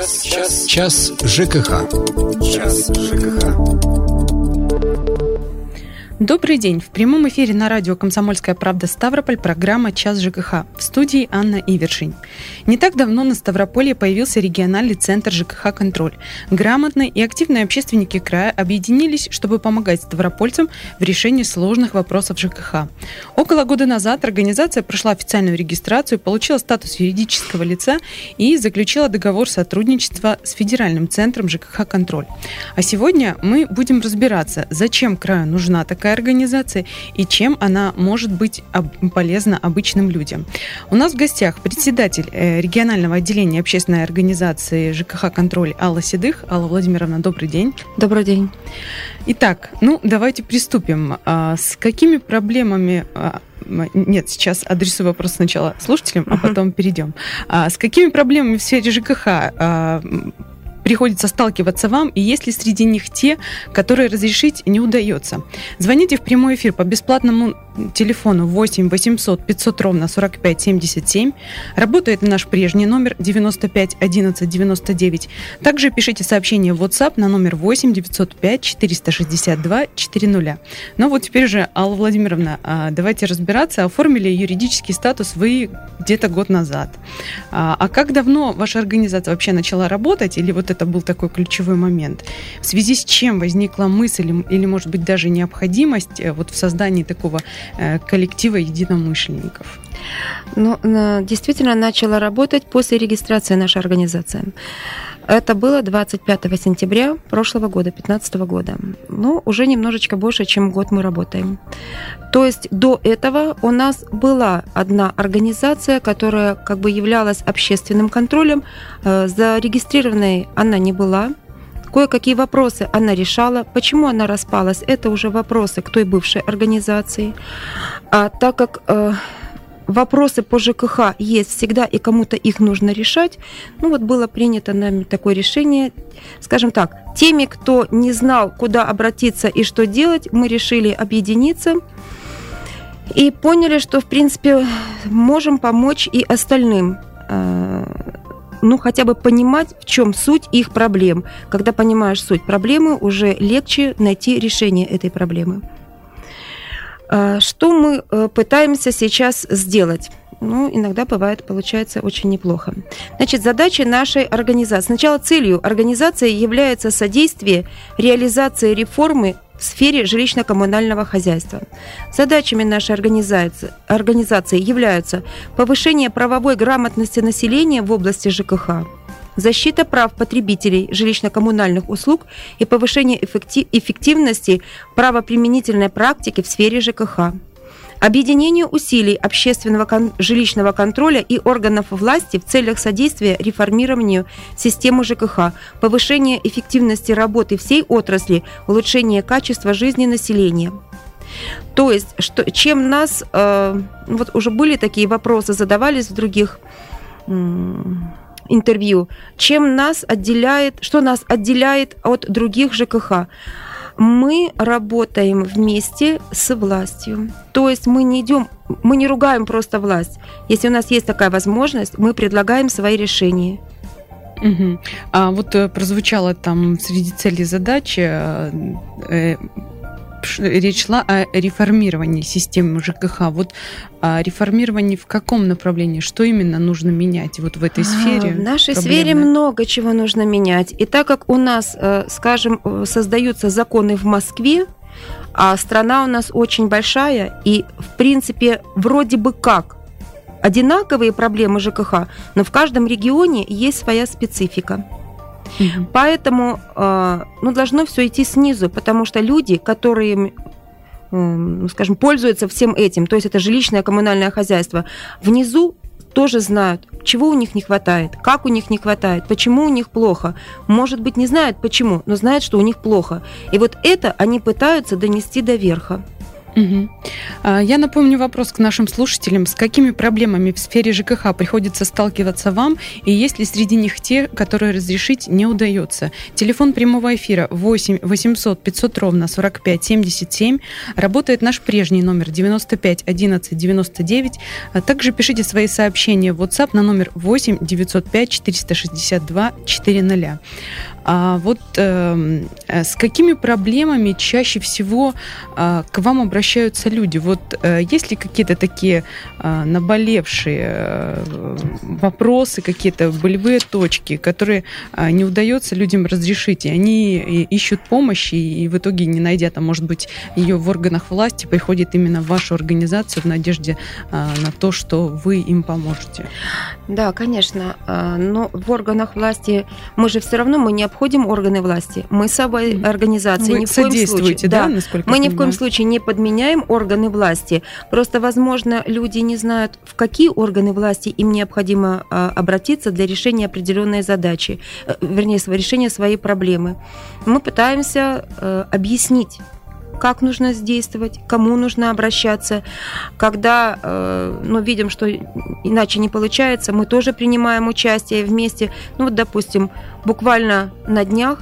Час, час, час ЖКХ. Час ЖКХ. Добрый день. В прямом эфире на радио «Комсомольская правда» Ставрополь программа «Час ЖКХ». В студии Анна Ивершин. Не так давно на Ставрополье появился региональный центр ЖКХ «Контроль». Грамотные и активные общественники края объединились, чтобы помогать ставропольцам в решении сложных вопросов ЖКХ. Около года назад организация прошла официальную регистрацию, получила статус юридического лица и заключила договор сотрудничества с Федеральным центром ЖКХ «Контроль». А сегодня мы будем разбираться, зачем краю нужна такая такая организация и чем она может быть полезна обычным людям. У нас в гостях председатель э, регионального отделения общественной организации ЖКХ «Контроль» Алла Седых. Алла Владимировна, добрый день. Добрый день. Итак, ну давайте приступим. А, с какими проблемами а, нет, сейчас адресую вопрос сначала слушателям, а потом перейдем. А, с какими проблемами в сфере ЖКХ приходится сталкиваться вам, и есть ли среди них те, которые разрешить не удается. Звоните в прямой эфир по бесплатному телефону 8 800 500 ровно 45 77. Работает наш прежний номер 95 11 99. Также пишите сообщение в WhatsApp на номер 8 905 462 400. Ну вот теперь же, Алла Владимировна, а, давайте разбираться. Оформили юридический статус вы где-то год назад. А, а как давно ваша организация вообще начала работать? Или вот это был такой ключевой момент? В связи с чем возникла мысль или, может быть, даже необходимость э, вот в создании такого коллектива единомышленников? Ну, действительно начала работать после регистрации нашей организации. Это было 25 сентября прошлого года, 2015 года. Ну, уже немножечко больше, чем год мы работаем. То есть до этого у нас была одна организация, которая как бы являлась общественным контролем. Э, зарегистрированной она не была. Кое-какие вопросы она решала. Почему она распалась, это уже вопросы к той бывшей организации. А так как э, вопросы по ЖКХ есть всегда, и кому-то их нужно решать, ну вот было принято нами такое решение. Скажем так, теми, кто не знал, куда обратиться и что делать, мы решили объединиться и поняли, что, в принципе, можем помочь и остальным э, ну, хотя бы понимать, в чем суть их проблем. Когда понимаешь суть проблемы, уже легче найти решение этой проблемы. А, что мы э, пытаемся сейчас сделать? ну, иногда бывает, получается очень неплохо. Значит, задача нашей организации. Сначала целью организации является содействие реализации реформы в сфере жилищно-коммунального хозяйства. Задачами нашей организации, организации являются повышение правовой грамотности населения в области ЖКХ, защита прав потребителей жилищно-коммунальных услуг и повышение эффективности правоприменительной практики в сфере ЖКХ объединению усилий общественного кон- жилищного контроля и органов власти в целях содействия реформированию системы ЖКХ, повышения эффективности работы всей отрасли, улучшения качества жизни населения. То есть, что, чем нас, э, вот уже были такие вопросы, задавались в других э, интервью, чем нас отделяет, что нас отделяет от других ЖКХ? Мы работаем вместе с властью. То есть мы не идем, мы не ругаем просто власть. Если у нас есть такая возможность, мы предлагаем свои решения. Угу. А вот э, прозвучало там среди целей задачи э, э речь шла о реформировании системы ЖКХ. Вот о реформировании в каком направлении? Что именно нужно менять вот в этой сфере? А, в нашей проблемной? сфере много чего нужно менять. И так как у нас, э, скажем, э, создаются законы в Москве, а страна у нас очень большая, и, в принципе, вроде бы как одинаковые проблемы ЖКХ, но в каждом регионе есть своя специфика. Угу. Поэтому э, ну, должно все идти снизу, потому что люди, которые ну, скажем, пользуются всем этим, то есть это жилищное коммунальное хозяйство, внизу тоже знают, чего у них не хватает, как у них не хватает, почему у них плохо. Может быть, не знают почему, но знают, что у них плохо. И вот это они пытаются донести до верха. Угу. Я напомню вопрос к нашим слушателям. С какими проблемами в сфере ЖКХ приходится сталкиваться вам? И есть ли среди них те, которые разрешить не удается? Телефон прямого эфира 8 800 500 ровно 45 77. Работает наш прежний номер 95 11 99. Также пишите свои сообщения в WhatsApp на номер 8 905 462 400. А вот э, с какими проблемами чаще всего э, к вам обращаются люди? Вот э, есть ли какие-то такие э, наболевшие э, вопросы, какие-то болевые точки, которые э, не удается людям разрешить, и они ищут помощи, и в итоге, не найдя там, может быть, ее в органах власти, приходят именно в вашу организацию в надежде э, на то, что вы им поможете? Да, конечно. Но в органах власти мы же все равно мы не обходим органы власти. Мы собой организации Вы ни в коем случае. Да, да мы ни в коем случае не подменяем органы власти. Просто, возможно, люди не знают, в какие органы власти им необходимо а, обратиться для решения определенной задачи, э, вернее, решения своей проблемы. Мы пытаемся э, объяснить как нужно действовать, кому нужно обращаться. Когда э, ну, видим, что иначе не получается, мы тоже принимаем участие вместе. Ну вот, допустим, буквально на днях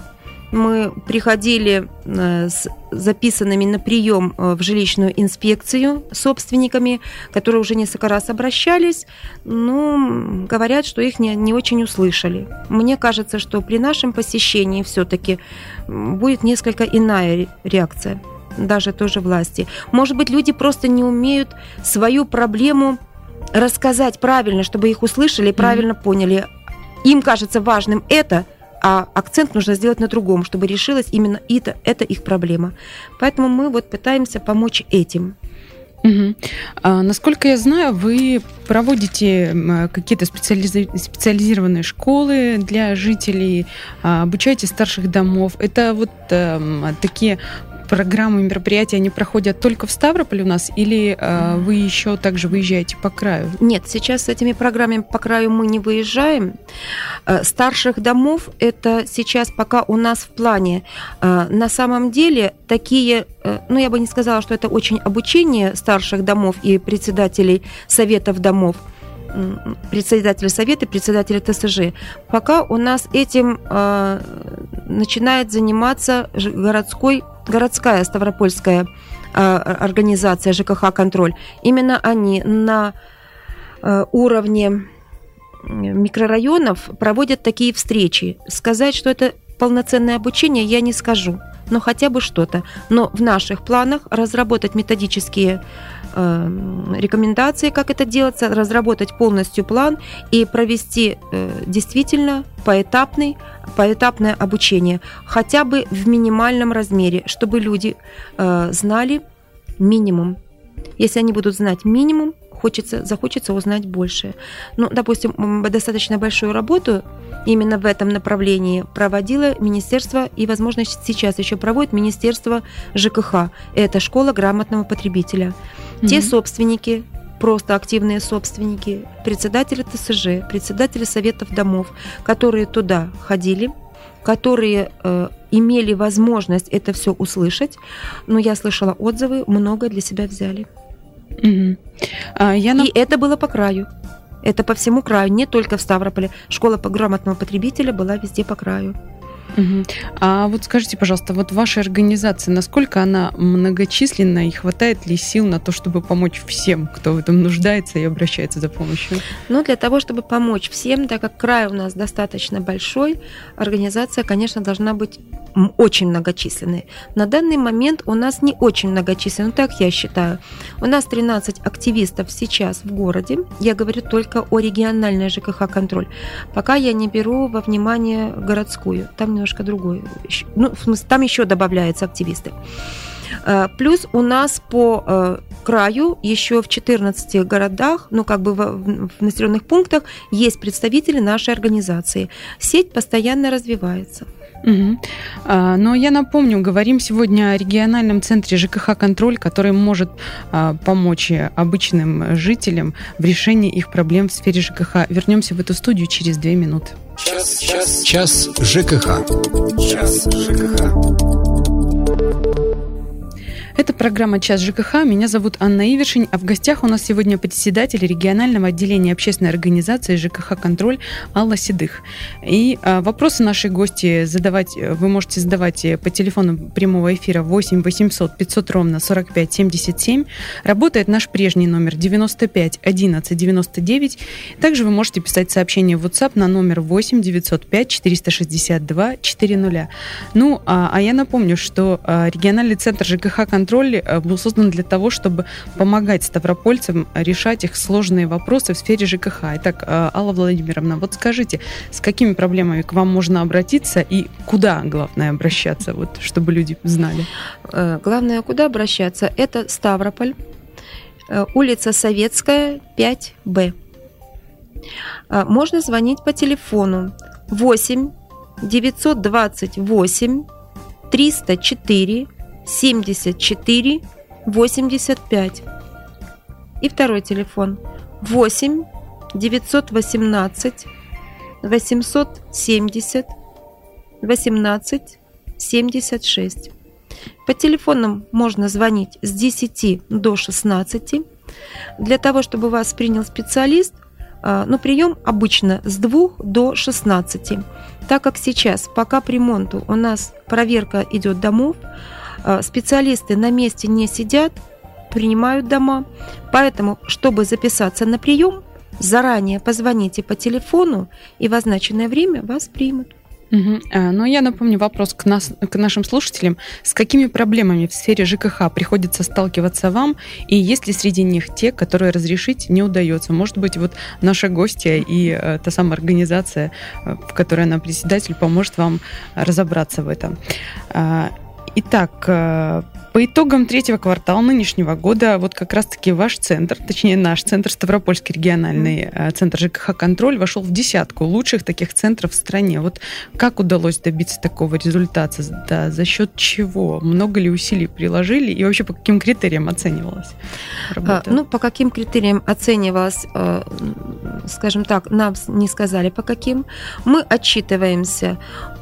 мы приходили э, с записанными на прием э, в жилищную инспекцию собственниками, которые уже несколько раз обращались, но говорят, что их не, не очень услышали. Мне кажется, что при нашем посещении все-таки будет несколько иная реакция даже тоже власти. Может быть, люди просто не умеют свою проблему рассказать правильно, чтобы их услышали и правильно mm-hmm. поняли. Им кажется важным это, а акцент нужно сделать на другом, чтобы решилась именно это, это их проблема. Поэтому мы вот пытаемся помочь этим. Угу. А, насколько я знаю, вы проводите какие-то специализи- специализированные школы для жителей, а, обучаете старших домов. Это вот а, такие программы, мероприятия, они проходят только в Ставрополе у нас или э, вы еще также выезжаете по краю? Нет, сейчас с этими программами по краю мы не выезжаем. Э, старших домов это сейчас пока у нас в плане. Э, на самом деле такие, э, ну я бы не сказала, что это очень обучение старших домов и председателей советов домов, председателя совета, председателя ТСЖ. Пока у нас этим э, начинает заниматься городской городская Ставропольская а, организация ЖКХ «Контроль», именно они на а, уровне микрорайонов проводят такие встречи. Сказать, что это полноценное обучение, я не скажу, но хотя бы что-то. Но в наших планах разработать методические рекомендации, как это делается, разработать полностью план и провести э, действительно поэтапный, поэтапное обучение, хотя бы в минимальном размере, чтобы люди э, знали минимум. Если они будут знать минимум, хочется, захочется узнать больше. Ну, допустим, достаточно большую работу именно в этом направлении проводило Министерство, и, возможно, сейчас еще проводит Министерство ЖКХ. Это школа грамотного потребителя. Mm-hmm. Те собственники, просто активные собственники, председатели ТСЖ, председатели советов домов, которые туда ходили, которые э, имели возможность это все услышать, но я слышала отзывы, много для себя взяли. Угу. А, я на... И это было по краю. Это по всему краю, не только в Ставрополе. Школа по грамотного потребителя была везде по краю. Угу. А вот скажите, пожалуйста, вот ваша организация, насколько она многочисленна и хватает ли сил на то, чтобы помочь всем, кто в этом нуждается и обращается за помощью? Ну, для того, чтобы помочь всем, так как край у нас достаточно большой, организация, конечно, должна быть очень многочисленной. На данный момент у нас не очень многочисленная, ну, так я считаю. У нас 13 активистов сейчас в городе. Я говорю только о региональной ЖКХ-контроль. Пока я не беру во внимание городскую. Там немножко другой. Ну, в смысле, там еще добавляются активисты. Э, плюс у нас по э, краю еще в 14 городах, ну как бы в, в населенных пунктах есть представители нашей организации. Сеть постоянно развивается. Угу. Но я напомню, говорим сегодня о региональном центре ЖКХ «Контроль», который может а, помочь обычным жителям в решении их проблем в сфере ЖКХ. Вернемся в эту студию через две минуты. Час, час, час ЖКХ. Час ЖКХ. Это программа «Час ЖКХ». Меня зовут Анна Ивершин, а в гостях у нас сегодня председатель регионального отделения общественной организации ЖКХ «Контроль» Алла Седых. И а, вопросы нашей гости задавать вы можете задавать по телефону прямого эфира 8 800 500 ровно 45 77. Работает наш прежний номер 95 11 99. Также вы можете писать сообщение в WhatsApp на номер 8 905 462 400. Ну, а, а я напомню, что а, региональный центр ЖКХ «Контроль» контроль э, был создан для того, чтобы помогать ставропольцам решать их сложные вопросы в сфере ЖКХ. Итак, э, Алла Владимировна, вот скажите, с какими проблемами к вам можно обратиться и куда, главное, обращаться, вот, чтобы люди знали? Э, главное, куда обращаться, это Ставрополь, улица Советская, 5Б. Можно звонить по телефону 8 928 304 74 85. И второй телефон 8 918 870 18 76. По телефонам можно звонить с 10 до 16. Для того, чтобы вас принял специалист, а, но прием обычно с 2 до 16. Так как сейчас по капремонту у нас проверка идет домов, специалисты на месте не сидят, принимают дома. Поэтому, чтобы записаться на прием, заранее позвоните по телефону, и в означенное время вас примут. Угу. Ну, я напомню вопрос к, нас, к нашим слушателям. С какими проблемами в сфере ЖКХ приходится сталкиваться вам? И есть ли среди них те, которые разрешить не удается? Может быть, вот наша гостья и э, та самая организация, э, в которой она председатель, поможет вам разобраться в этом. Итак, э, по итогам третьего квартала нынешнего года вот как раз-таки ваш центр, точнее наш центр, Ставропольский региональный mm. центр ЖКХ «Контроль» вошел в десятку лучших таких центров в стране. Вот как удалось добиться такого результата? Да, за счет чего? Много ли усилий приложили? И вообще по каким критериям оценивалась работа? А, ну, по каким критериям оценивалась, э, скажем так, нам не сказали по каким. Мы отчитываемся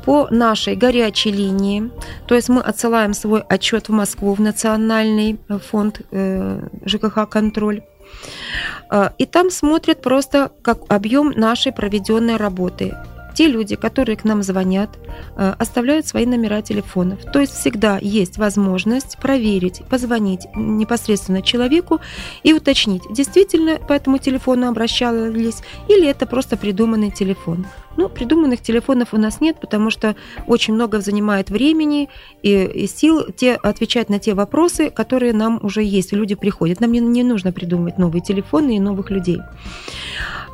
по нашей горячей линии. То есть мы отсылаем свой отчет в Москву, в Национальный фонд э, ЖКХ «Контроль». Э, и там смотрят просто как объем нашей проведенной работы те люди, которые к нам звонят, оставляют свои номера телефонов. То есть всегда есть возможность проверить, позвонить непосредственно человеку и уточнить, действительно по этому телефону обращались или это просто придуманный телефон. Ну, придуманных телефонов у нас нет, потому что очень много занимает времени и, и сил те, отвечать на те вопросы, которые нам уже есть. Люди приходят. Нам не, не нужно придумывать новые телефоны и новых людей.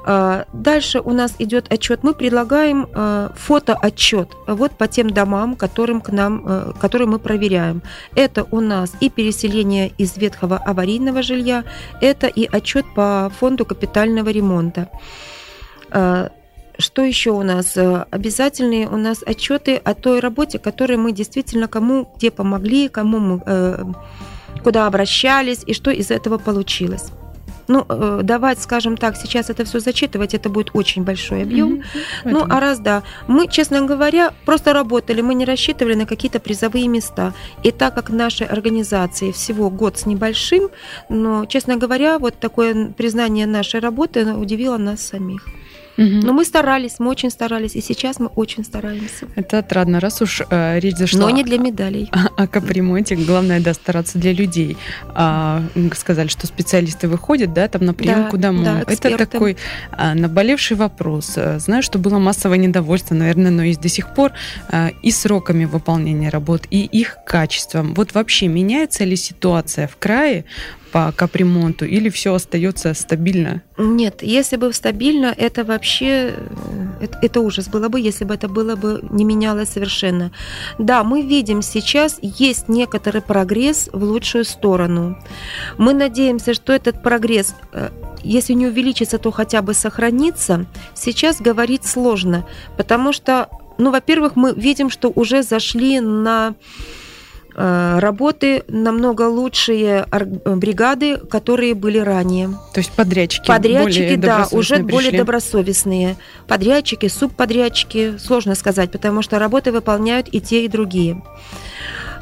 А, дальше у нас идет отчет. Мы предлагаем а, фотоотчет вот по тем домам, которым к нам, а, которые мы проверяем. Это у нас и переселение из ветхого аварийного жилья, это и отчет по фонду капитального ремонта. Что еще у нас? Обязательные у нас отчеты о той работе, которой мы действительно кому где помогли, кому мы э, куда обращались и что из этого получилось. Ну, э, давать, скажем так, сейчас это все зачитывать, это будет очень большой объем. Mm-hmm. Ну, а раз да, мы, честно говоря, просто работали, мы не рассчитывали на какие-то призовые места. И так как нашей организации всего год с небольшим, но, честно говоря, вот такое признание нашей работы удивило нас самих. Угу. Но мы старались, мы очень старались, и сейчас мы очень стараемся. Это отрадно, раз уж э, речь зашла. Но не для медалей. О, о капремонте, главное, да, стараться для людей. А, сказали, что специалисты выходят, да, там на прием, да, мы. Да, Это такой а, наболевший вопрос. Знаю, что было массовое недовольство, наверное, но есть до сих пор а, и сроками выполнения работ, и их качеством. Вот вообще меняется ли ситуация в крае по капремонту или все остается стабильно? Нет, если бы стабильно, это вообще это, это ужас было бы, если бы это было бы не менялось совершенно. Да, мы видим сейчас есть некоторый прогресс в лучшую сторону. Мы надеемся, что этот прогресс э, если не увеличится, то хотя бы сохранится. Сейчас говорить сложно, потому что, ну, во-первых, мы видим, что уже зашли на Э, работы намного лучшие бригады, которые были ранее. То есть подрядчики. Подрядчики, да, уже пришли. более добросовестные. Подрядчики, субподрядчики, сложно сказать, потому что работы выполняют и те, и другие.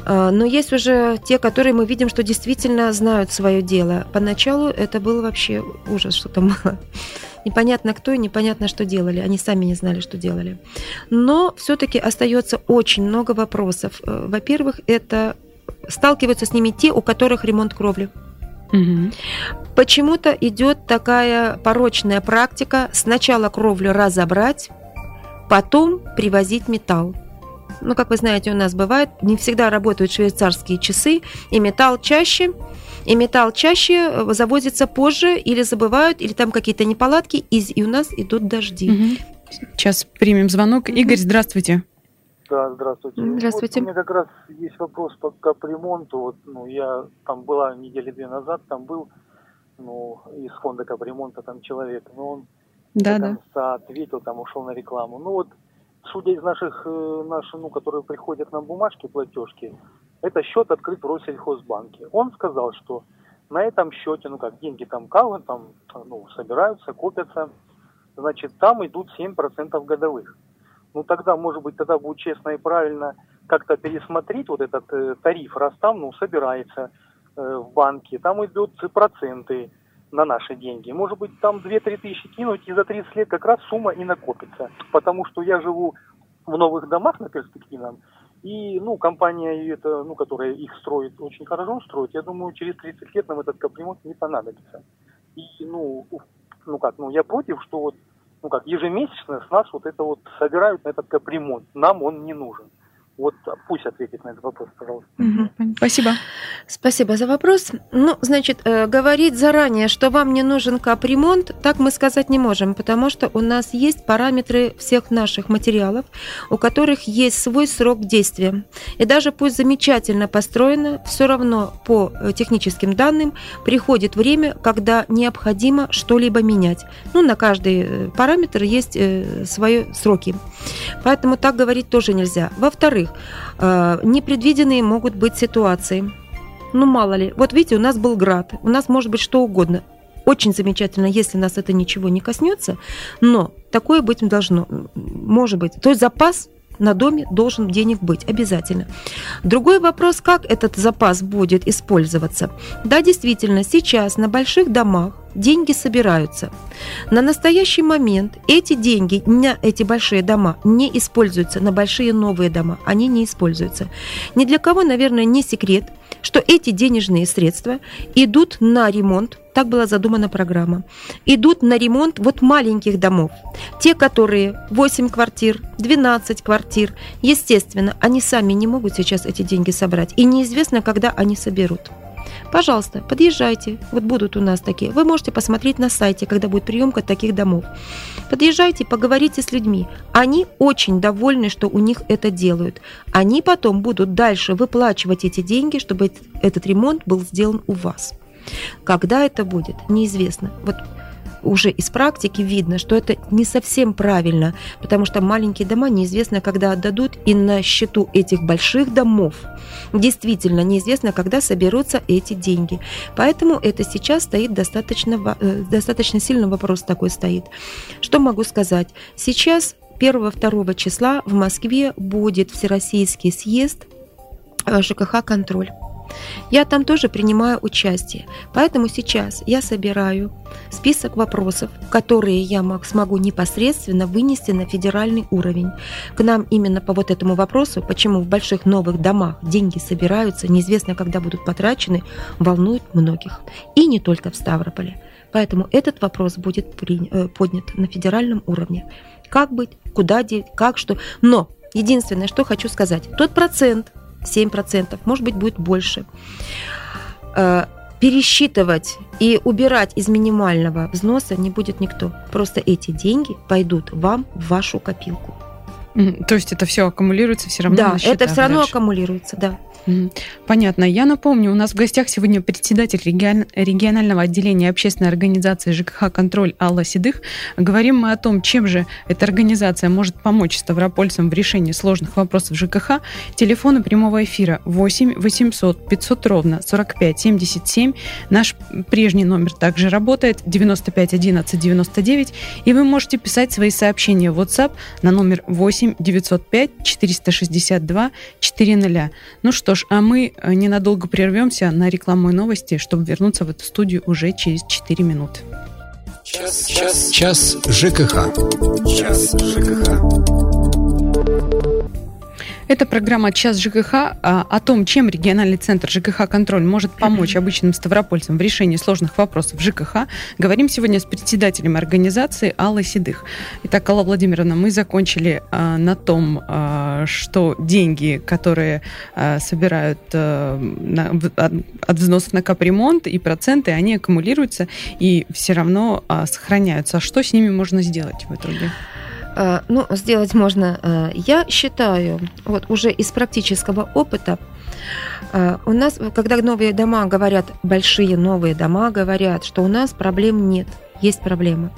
А, но есть уже те, которые мы видим, что действительно знают свое дело. Поначалу это был вообще ужас, что там было. Непонятно кто и непонятно, что делали. Они сами не знали, что делали. Но все-таки остается очень много вопросов. Э, во-первых, это сталкиваются с ними те, у которых ремонт кровли. Угу. Почему-то идет такая порочная практика сначала кровлю разобрать, потом привозить металл. Ну, как вы знаете, у нас бывает, не всегда работают швейцарские часы, и металл чаще, и металл чаще э, завозится позже, или забывают, или там какие-то неполадки, и, и у нас идут дожди. Угу. Сейчас примем звонок. Угу. Игорь, здравствуйте. Да, здравствуйте. Здравствуйте. Вот у меня как раз есть вопрос по капремонту. Вот, ну, я там была недели две назад, там был ну, из фонда капремонта там человек, но он да, до конца да. ответил, там ушел на рекламу. Ну вот, судя из наших, э, наших, ну, которые приходят нам бумажки, платежки, это счет открыт в Россельхозбанке. Он сказал, что на этом счете, ну как, деньги там кавы, там, ну, собираются, копятся, значит, там идут 7% годовых. Ну тогда, может быть, тогда будет честно и правильно как-то пересмотреть вот этот э, тариф, раз там, ну, собирается э, в банке, там идут проценты на наши деньги. Может быть, там 2-3 тысячи кинуть, и за 30 лет как раз сумма и накопится. Потому что я живу в новых домах на перспективном, и, ну, компания, это, ну, которая их строит, очень хорошо строит. Я думаю, через 30 лет нам этот капремонт не понадобится. И, ну, ну как, ну, я против, что вот, ну как, ежемесячно с нас вот это вот собирают на этот капремонт. Нам он не нужен. Вот пусть ответит на этот вопрос, пожалуйста. Угу, спасибо. Спасибо за вопрос. Ну, значит, э, говорить заранее, что вам не нужен капремонт, так мы сказать не можем, потому что у нас есть параметры всех наших материалов, у которых есть свой срок действия. И даже пусть замечательно построено, все равно по э, техническим данным приходит время, когда необходимо что-либо менять. Ну, на каждый э, параметр есть свои сроки. Поэтому так говорить тоже нельзя. Во-вторых, э, непредвиденные могут быть ситуации. Ну, мало ли. Вот видите, у нас был град, у нас может быть что угодно. Очень замечательно, если нас это ничего не коснется, но такое быть должно, может быть. То есть запас на доме должен денег быть обязательно. Другой вопрос, как этот запас будет использоваться. Да, действительно, сейчас на больших домах деньги собираются. На настоящий момент эти деньги эти большие дома не используются, на большие новые дома они не используются. Ни для кого, наверное, не секрет, что эти денежные средства идут на ремонт, так была задумана программа, идут на ремонт вот маленьких домов. Те, которые 8 квартир, 12 квартир, естественно, они сами не могут сейчас эти деньги собрать, и неизвестно, когда они соберут. Пожалуйста, подъезжайте. Вот будут у нас такие. Вы можете посмотреть на сайте, когда будет приемка таких домов. Подъезжайте, поговорите с людьми. Они очень довольны, что у них это делают. Они потом будут дальше выплачивать эти деньги, чтобы этот ремонт был сделан у вас. Когда это будет, неизвестно. Вот уже из практики видно, что это не совсем правильно, потому что маленькие дома неизвестно, когда отдадут, и на счету этих больших домов действительно неизвестно, когда соберутся эти деньги. Поэтому это сейчас стоит достаточно, э, достаточно сильно вопрос такой стоит. Что могу сказать? Сейчас 1-2 числа в Москве будет Всероссийский съезд э, ЖКХ «Контроль». Я там тоже принимаю участие, поэтому сейчас я собираю список вопросов, которые я смогу непосредственно вынести на федеральный уровень. К нам именно по вот этому вопросу, почему в больших новых домах деньги собираются, неизвестно, когда будут потрачены, волнует многих. И не только в Ставрополе. Поэтому этот вопрос будет э, поднят на федеральном уровне. Как быть, куда деть, как что. Но единственное, что хочу сказать, тот процент, 7%, может быть, будет больше. Э, пересчитывать и убирать из минимального взноса не будет никто. Просто эти деньги пойдут вам в вашу копилку. То есть это все аккумулируется все равно? Да, это все равно дальше. аккумулируется, да. Понятно. Я напомню, у нас в гостях сегодня председатель регионального отделения общественной организации ЖКХ «Контроль» Алла Седых. Говорим мы о том, чем же эта организация может помочь ставропольцам в решении сложных вопросов ЖКХ. Телефоны прямого эфира 8 800 500 ровно 45 77. Наш прежний номер также работает 95 11 99. И вы можете писать свои сообщения в WhatsApp на номер 8 8 905 462 400. Ну что ж, а мы э, ненадолго прервемся на рекламу и новости, чтобы вернуться в эту студию уже через 4 минуты. Час, час, час ЖКХ. Час ЖКХ. Это программа «Час ЖКХ» а, о том, чем региональный центр ЖКХ «Контроль» может помочь обычным ставропольцам в решении сложных вопросов ЖКХ. Говорим сегодня с председателем организации Аллой Седых. Итак, Алла Владимировна, мы закончили а, на том, а, что деньги, которые а, собирают на, от, от взносов на капремонт и проценты, они аккумулируются и все равно сохраняются. А что с ними можно сделать в итоге? Э, ну, сделать можно. Э, я считаю, вот уже из практического опыта, э, у нас, когда новые дома говорят, большие новые дома говорят, что у нас проблем нет, есть проблемы.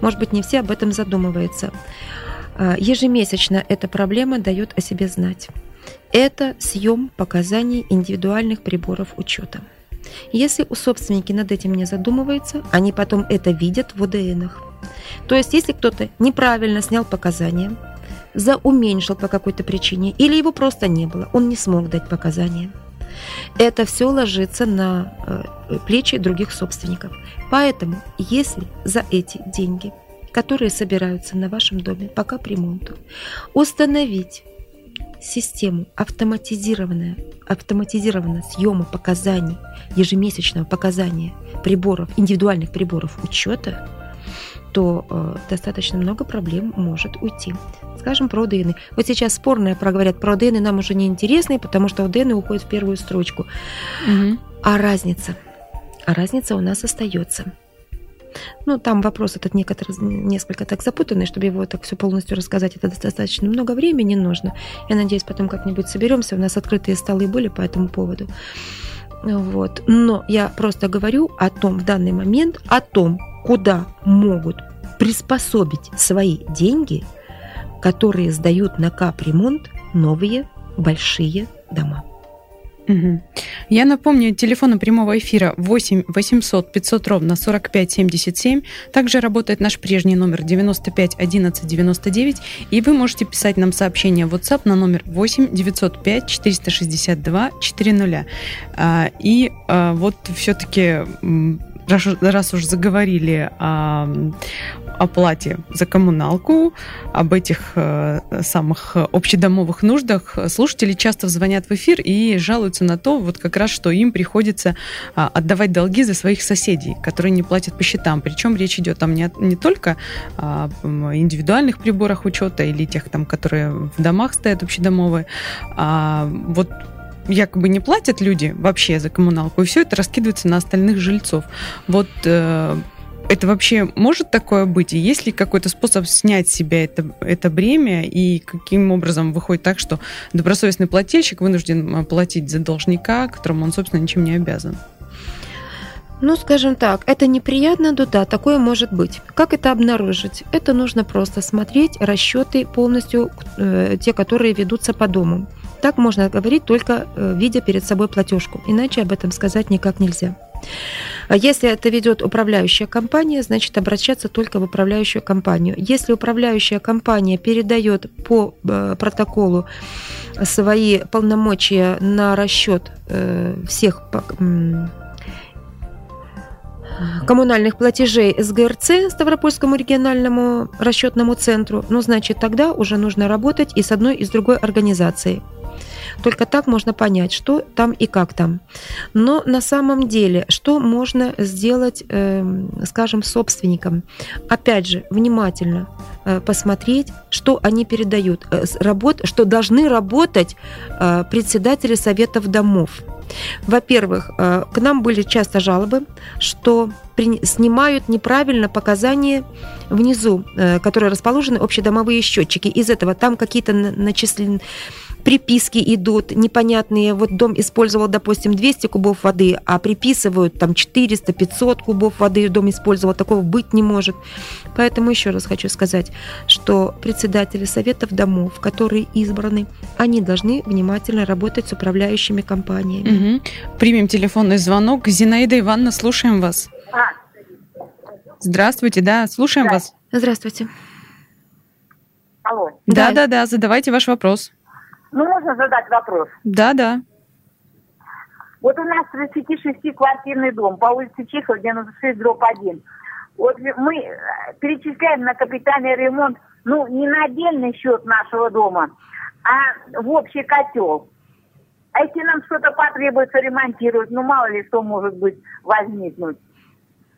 Может быть, не все об этом задумываются. Ежемесячно эта проблема дает о себе знать. Это съем показаний индивидуальных приборов учета. Если у собственники над этим не задумываются, они потом это видят в ОДНах. То есть, если кто-то неправильно снял показания, зауменьшил по какой-то причине, или его просто не было, он не смог дать показания, это все ложится на э, плечи других собственников. Поэтому, если за эти деньги, которые собираются на вашем доме по капремонту, установить систему автоматизированная, автоматизированного съема показаний, ежемесячного показания приборов, индивидуальных приборов учета, то э, достаточно много проблем может уйти. Скажем про ОДН. Вот сейчас спорные проговорят про ОДН, нам уже не интересны, потому что ОДН уходит в первую строчку. Угу. А разница? А разница у нас остается. Ну, там вопрос этот некоторый, несколько так запутанный, чтобы его так все полностью рассказать, это достаточно много времени нужно. Я надеюсь, потом как-нибудь соберемся. У нас открытые столы были по этому поводу. Вот. Но я просто говорю о том в данный момент, о том, куда могут приспособить свои деньги, которые сдают на капремонт новые большие дома. Я напомню, телефон прямого эфира 8 800 500 ровно 45 77. Также работает наш прежний номер 95 11 99. И вы можете писать нам сообщение в WhatsApp на номер 8 905 462 400. И а, вот все-таки раз, раз уж заговорили о оплате за коммуналку, об этих э, самых общедомовых нуждах, слушатели часто звонят в эфир и жалуются на то, вот как раз, что им приходится э, отдавать долги за своих соседей, которые не платят по счетам. Причем речь идет там не, не только о индивидуальных приборах учета или тех, там, которые в домах стоят общедомовые, а вот якобы не платят люди вообще за коммуналку, и все это раскидывается на остальных жильцов. Вот э, это вообще может такое быть? И есть ли какой-то способ снять с себя это, это бремя? И каким образом выходит так, что добросовестный плательщик вынужден э, платить за должника, которому он, собственно, ничем не обязан? Ну, скажем так, это неприятно, но да, такое может быть. Как это обнаружить? Это нужно просто смотреть расчеты полностью, э, те, которые ведутся по дому. Так можно говорить только э, видя перед собой платежку, иначе об этом сказать никак нельзя. А если это ведет управляющая компания, значит обращаться только в управляющую компанию. Если управляющая компания передает по э, протоколу свои полномочия на расчет э, всех коммунальных платежей СГРЦ, Ставропольскому региональному расчетному центру, ну, значит, тогда уже нужно работать и с одной, и с другой организацией. Только так можно понять, что там и как там. Но на самом деле, что можно сделать, эм, скажем, собственникам? Опять же, внимательно э, посмотреть, что они передают, э, работ, что должны работать э, председатели советов домов. Во-первых, к нам были часто жалобы, что снимают неправильно показания внизу, которые расположены общедомовые счетчики. Из этого там какие-то начислены приписки идут непонятные. Вот дом использовал, допустим, 200 кубов воды, а приписывают там 400-500 кубов воды дом использовал. Такого быть не может. Поэтому еще раз хочу сказать, что председатели советов домов, которые избраны, они должны внимательно работать с управляющими компаниями. Угу. Примем телефонный звонок. Зинаида Ивановна, слушаем вас. Здравствуйте, да, слушаем да. вас. Здравствуйте. Алло. Да, да, да, задавайте ваш вопрос. Ну, можно задать вопрос? Да, да. Вот у нас 36-квартирный дом по улице Чехова, 96, дробь 1. Вот мы э, перечисляем на капитальный ремонт, ну, не на отдельный счет нашего дома, а в общий котел. А если нам что-то потребуется ремонтировать, ну, мало ли что может быть возникнуть,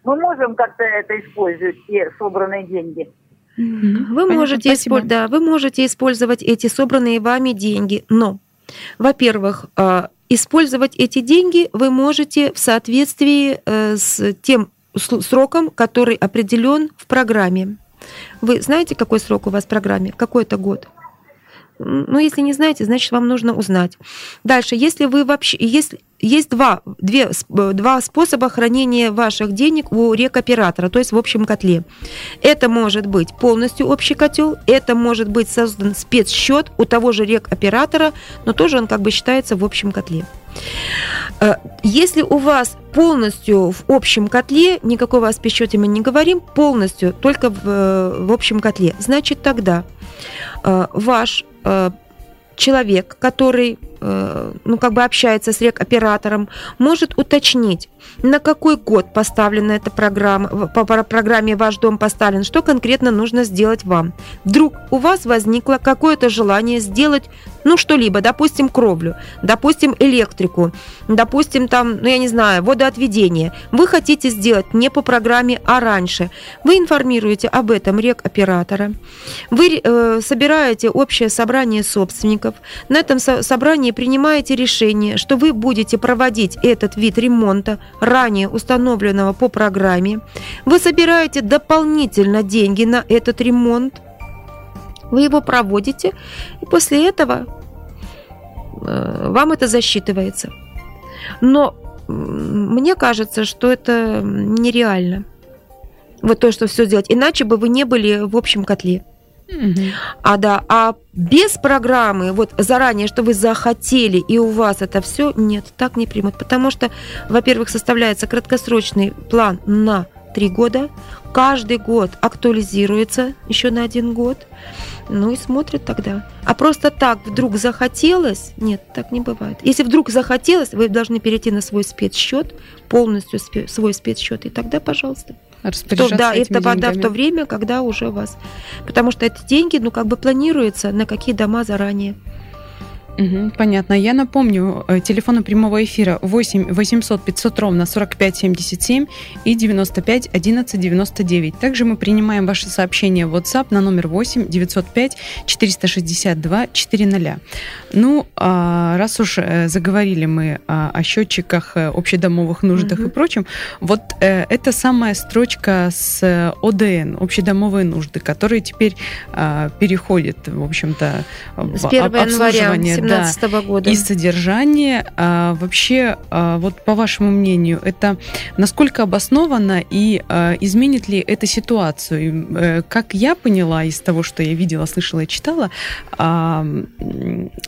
мы можем как-то это использовать, все собранные деньги. Вы можете, использ... да, вы можете использовать эти собранные вами деньги, но, во-первых, а, использовать эти деньги вы можете в соответствии э, с тем сроком, который определен в программе. Вы знаете, какой срок у вас в программе? Какой это год? Ну, если не знаете, значит, вам нужно узнать. Дальше, если вы вообще, если есть два, две, два способа хранения ваших денег у рекоператора, то есть в общем котле. Это может быть полностью общий котел, это может быть создан спецсчет у того же рекоператора, но тоже он как бы считается в общем котле. Э, если у вас полностью в общем котле, никакого о спецсчете мы не говорим, полностью только в, в общем котле, значит тогда э, ваш Э, человек, который Э, ну, как бы общается с рекоператором, может уточнить, на какой год поставлена эта программа, по программе «Ваш дом» поставлен, что конкретно нужно сделать вам. Вдруг у вас возникло какое-то желание сделать, ну, что-либо, допустим, кровлю, допустим, электрику, допустим, там, ну, я не знаю, водоотведение. Вы хотите сделать не по программе, а раньше. Вы информируете об этом рекоператора. Вы э, собираете общее собрание собственников. На этом со собрании принимаете решение, что вы будете проводить этот вид ремонта, ранее установленного по программе, вы собираете дополнительно деньги на этот ремонт, вы его проводите, и после этого э, вам это засчитывается. Но мне кажется, что это нереально. Вот то, что все сделать. Иначе бы вы не были в общем котле. А да, а без программы, вот заранее, что вы захотели, и у вас это все, нет, так не примут. Потому что, во-первых, составляется краткосрочный план на три года, каждый год актуализируется еще на один год, ну и смотрят тогда. А просто так вдруг захотелось, нет, так не бывает. Если вдруг захотелось, вы должны перейти на свой спецсчет, полностью свой спецсчет, и тогда, пожалуйста распоряжаться Да, это вода в то время, когда уже у вас. Потому что эти деньги, ну, как бы планируются на какие дома заранее. Угу, понятно. Я напомню, э, телефоны прямого эфира 8 800 500 ровно 45 77 и 95 11 99. Также мы принимаем ваши сообщения в WhatsApp на номер 8 905 462 400. Ну, а, раз уж э, заговорили мы о счетчиках, э, общедомовых нуждах угу. и прочем, вот это самая строчка с ОДН, общедомовые нужды, которые теперь а, переходят, в общем-то, в обслуживание 2017 да, года. И содержание. А, вообще, а, вот по вашему мнению, это насколько обосновано и а, изменит ли это ситуацию? А, как я поняла из того, что я видела, слышала и читала, а,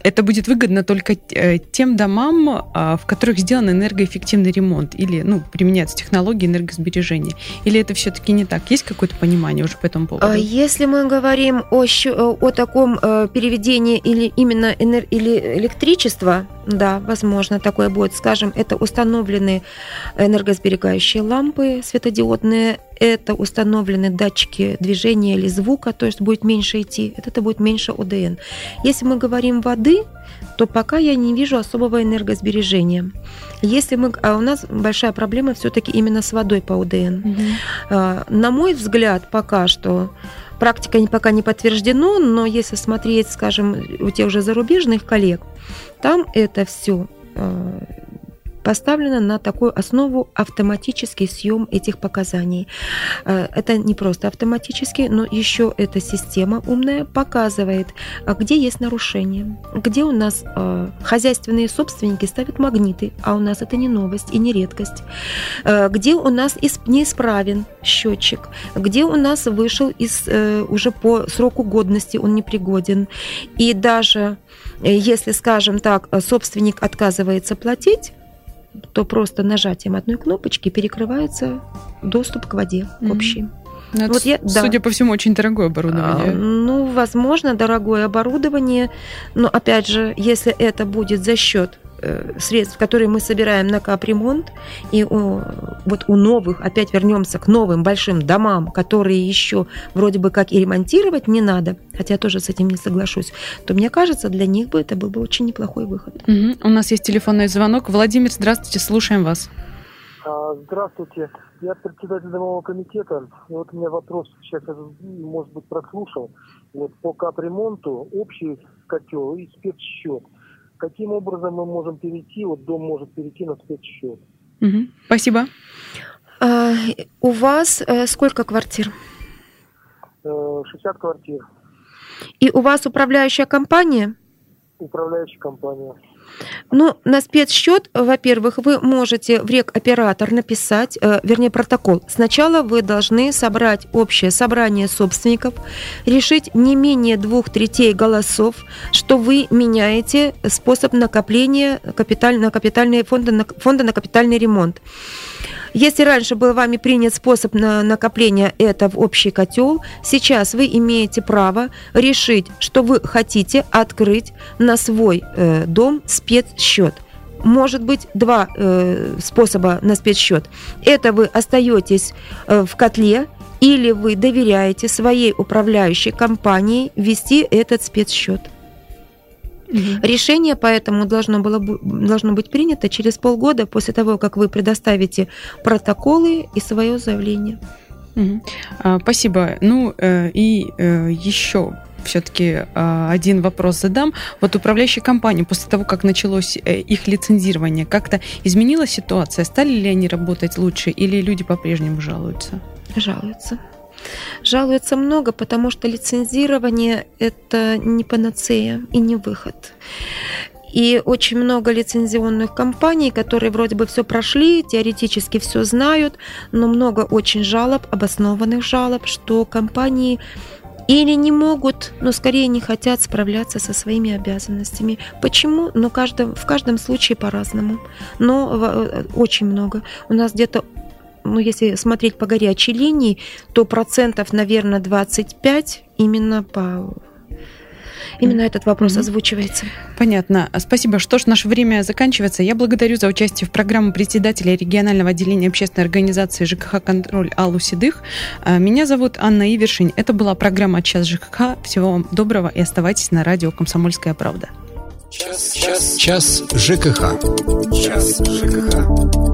это будет выгодно только э, тем домам, а, в которых сделан энергоэффективный ремонт или ну, применяются технологии энергосбережения. Или это все-таки не так? Есть какое-то понимание уже по этому поводу? А если мы говорим о, о таком э, переведении или именно энер электричество, да, возможно, такое будет. Скажем, это установлены энергосберегающие лампы светодиодные, это установлены датчики движения или звука, то есть будет меньше идти, это будет меньше ОДН. Если мы говорим воды, то пока я не вижу особого энергосбережения. Если мы, а у нас большая проблема все-таки именно с водой по ОДН. Угу. На мой взгляд, пока что практика пока не подтверждено, но если смотреть, скажем, у тех же зарубежных коллег, там это все э, поставлена на такую основу автоматический съем этих показаний. Э, это не просто автоматически, но еще эта система умная показывает, а где есть нарушения, где у нас э, хозяйственные собственники ставят магниты, а у нас это не новость и не редкость, э, где у нас неисправен счетчик, где у нас вышел из, уже по сроку годности он непригоден. И даже если, скажем так, собственник отказывается платить, то просто нажатием одной кнопочки перекрывается доступ к воде mm-hmm. общий. Ну, вот я, судя да. по всему, очень дорогое оборудование. А, ну, возможно, дорогое оборудование, но опять же, если это будет за счет средств, которые мы собираем на капремонт, и у, вот у новых, опять вернемся к новым большим домам, которые еще вроде бы как и ремонтировать не надо, хотя я тоже с этим не соглашусь, то мне кажется, для них бы это был бы очень неплохой выход. Угу. У нас есть телефонный звонок. Владимир, здравствуйте, слушаем вас. А, здравствуйте, я председатель домового комитета. И вот у меня вопрос, сейчас я, может быть, прослушал. Вот по капремонту общий котел и спецсчет – каким образом мы можем перейти, вот дом может перейти на спецсчет. Угу. Спасибо. А, у вас э, сколько квартир? 60 э, квартир. И у вас управляющая компания? Управляющая компания. Ну, на спецсчет, во-первых, вы можете в рек-оператор написать, э, вернее, протокол. Сначала вы должны собрать общее собрание собственников, решить не менее двух третей голосов, что вы меняете способ накопления капиталь, на капитальные фонды, на, фонда на капитальный ремонт. Если раньше был вами принят способ на накопления это в общий котел, сейчас вы имеете право решить, что вы хотите открыть на свой э, дом спецсчет может быть два э, способа на спецсчет. Это вы остаетесь э, в котле или вы доверяете своей управляющей компании вести этот спецсчет. Угу. Решение поэтому должно, было, должно быть принято через полгода после того, как вы предоставите протоколы и свое заявление. Угу. А, спасибо. Ну э, и э, еще все-таки э, один вопрос задам. Вот управляющая компания после того, как началось э, их лицензирование, как-то изменила ситуация? Стали ли они работать лучше или люди по-прежнему жалуются? Жалуются. Жалуется много, потому что лицензирование – это не панацея и не выход. И очень много лицензионных компаний, которые вроде бы все прошли, теоретически все знают, но много очень жалоб, обоснованных жалоб, что компании или не могут, но скорее не хотят справляться со своими обязанностями. Почему? Ну, каждом, в каждом случае по-разному. Но э, очень много. У нас где-то ну, если смотреть по горячей линии, то процентов, наверное, 25 именно по Именно этот вопрос озвучивается. Понятно. Спасибо. Что ж, наше время заканчивается. Я благодарю за участие в программе председателя регионального отделения общественной организации ЖКХ «Контроль» Аллу Седых. А, меня зовут Анна Ивершин. Это была программа «Час ЖКХ». Всего вам доброго и оставайтесь на радио «Комсомольская правда». Час, час, час ЖКХ. Час ЖКХ.